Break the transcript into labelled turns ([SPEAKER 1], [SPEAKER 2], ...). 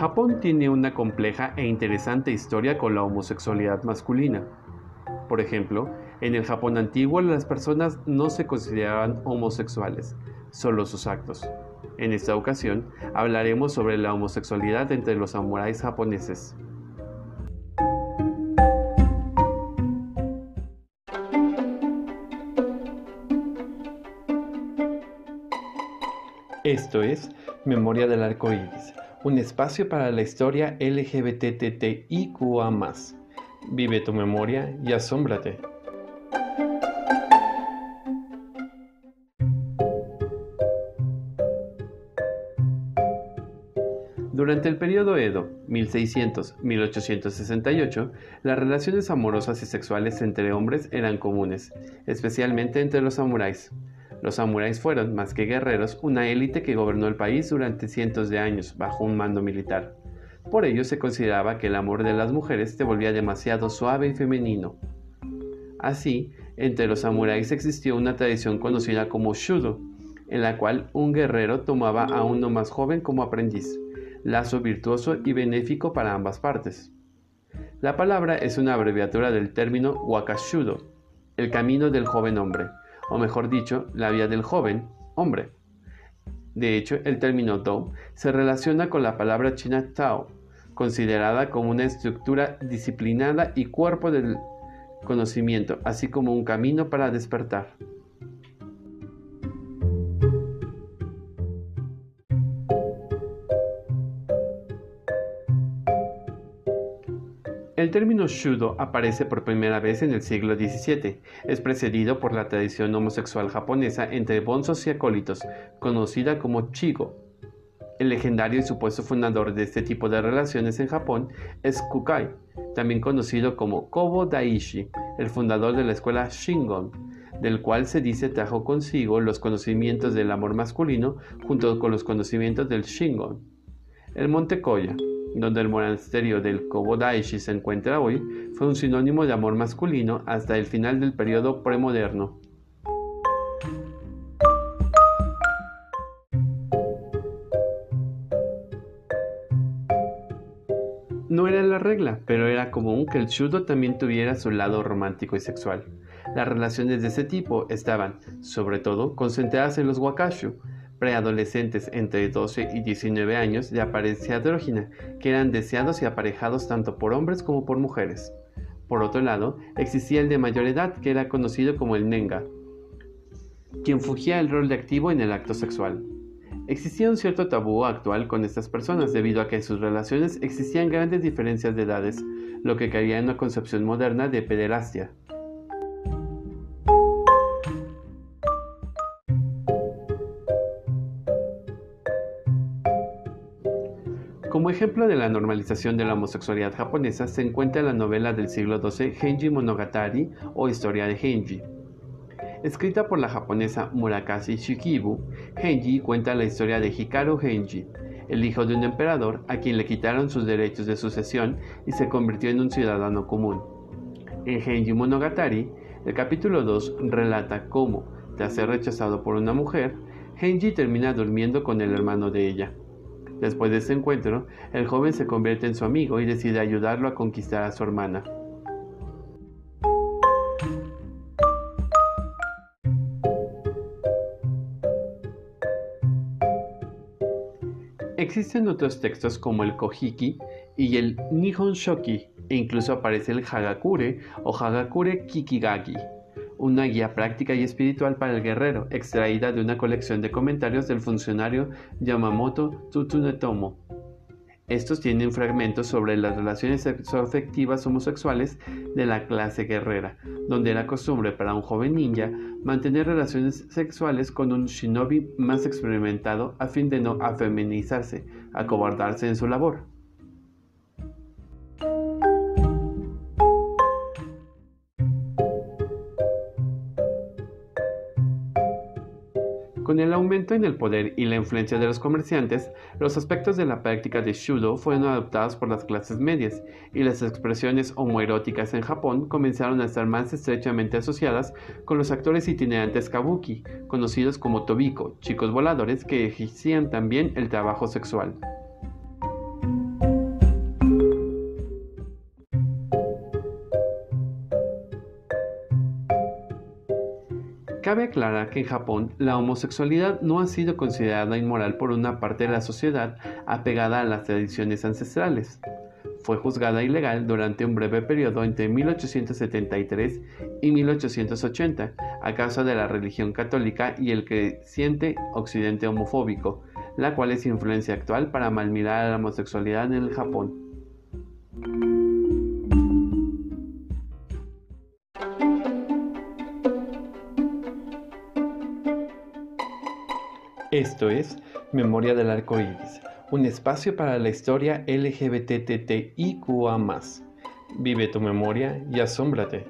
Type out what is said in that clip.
[SPEAKER 1] Japón tiene una compleja e interesante historia con la homosexualidad masculina. Por ejemplo, en el Japón antiguo las personas no se consideraban homosexuales, solo sus actos. En esta ocasión hablaremos sobre la homosexualidad entre los samuráis japoneses. Esto es Memoria del Arco Iris, un espacio para la historia LGBTTIQA. Vive tu memoria y asómbrate. Durante el periodo Edo, 1600-1868, las relaciones amorosas y sexuales entre hombres eran comunes, especialmente entre los samuráis. Los samuráis fueron, más que guerreros, una élite que gobernó el país durante cientos de años bajo un mando militar. Por ello se consideraba que el amor de las mujeres se volvía demasiado suave y femenino. Así, entre los samuráis existió una tradición conocida como shudo, en la cual un guerrero tomaba a uno más joven como aprendiz, lazo virtuoso y benéfico para ambas partes. La palabra es una abreviatura del término wakashudo, el camino del joven hombre, o mejor dicho, la vía del joven hombre. De hecho, el término do se relaciona con la palabra china tao, considerada como una estructura disciplinada y cuerpo del conocimiento, así como un camino para despertar. El término shudo aparece por primera vez en el siglo XVII. Es precedido por la tradición homosexual japonesa entre bonzos y acólitos, conocida como chigo. El legendario y supuesto fundador de este tipo de relaciones en Japón es Kukai, también conocido como Kobo Daishi, el fundador de la escuela Shingon, del cual se dice trajo consigo los conocimientos del amor masculino junto con los conocimientos del Shingon. El monte Koya, donde el monasterio del Kobodaishi se encuentra hoy, fue un sinónimo de amor masculino hasta el final del periodo premoderno. No era la regla, pero era común que el shudo también tuviera su lado romántico y sexual. Las relaciones de ese tipo estaban, sobre todo, concentradas en los wakashu, preadolescentes entre 12 y 19 años de apariencia andrógina, que eran deseados y aparejados tanto por hombres como por mujeres. Por otro lado, existía el de mayor edad, que era conocido como el nenga, quien fugía el rol de activo en el acto sexual. Existía un cierto tabú actual con estas personas debido a que en sus relaciones existían grandes diferencias de edades, lo que caía en una concepción moderna de pederastia. Como ejemplo de la normalización de la homosexualidad japonesa se encuentra la novela del siglo XII Genji Monogatari o Historia de Genji. Escrita por la japonesa Murakami Shikibu, Genji cuenta la historia de Hikaru Genji, el hijo de un emperador a quien le quitaron sus derechos de sucesión y se convirtió en un ciudadano común. En Genji Monogatari, el capítulo 2 relata cómo, tras ser rechazado por una mujer, Genji termina durmiendo con el hermano de ella. Después de ese encuentro, el joven se convierte en su amigo y decide ayudarlo a conquistar a su hermana. Existen otros textos como el Kojiki y el Nihon Shoki, e incluso aparece el Hagakure o Hagakure Kikigagi una guía práctica y espiritual para el guerrero, extraída de una colección de comentarios del funcionario Yamamoto Tsutunetomo. Estos tienen fragmentos sobre las relaciones sexoafectivas homosexuales de la clase guerrera, donde era costumbre para un joven ninja mantener relaciones sexuales con un shinobi más experimentado a fin de no afeminizarse, acobardarse en su labor. Con el aumento en el poder y la influencia de los comerciantes, los aspectos de la práctica de Shudo fueron adoptados por las clases medias, y las expresiones homoeróticas en Japón comenzaron a estar más estrechamente asociadas con los actores itinerantes kabuki, conocidos como tobiko, chicos voladores que ejercían también el trabajo sexual. Cabe aclarar que en Japón la homosexualidad no ha sido considerada inmoral por una parte de la sociedad apegada a las tradiciones ancestrales. Fue juzgada ilegal durante un breve periodo entre 1873 y 1880 a causa de la religión católica y el creciente occidente homofóbico, la cual es influencia actual para malmirar a la homosexualidad en el Japón. Esto es Memoria del Arco Iris, un espacio para la historia LGBTTIQA. Vive tu memoria y asómbrate.